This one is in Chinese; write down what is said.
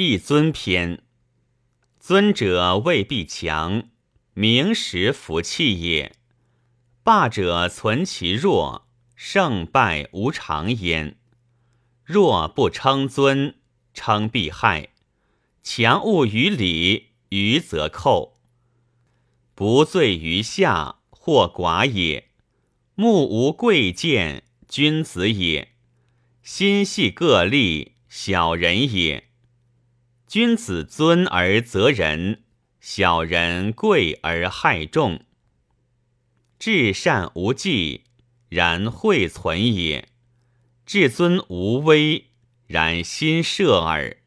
一尊篇。尊者未必强，名实服气也；霸者存其弱，胜败无常焉。弱不称尊，称必害；强勿于礼，愚则寇。不罪于下，或寡也；目无贵贱，君子也；心系各利，小人也。君子尊而责人，小人贵而害众。至善无忌，然会存也；至尊无威，然心摄耳。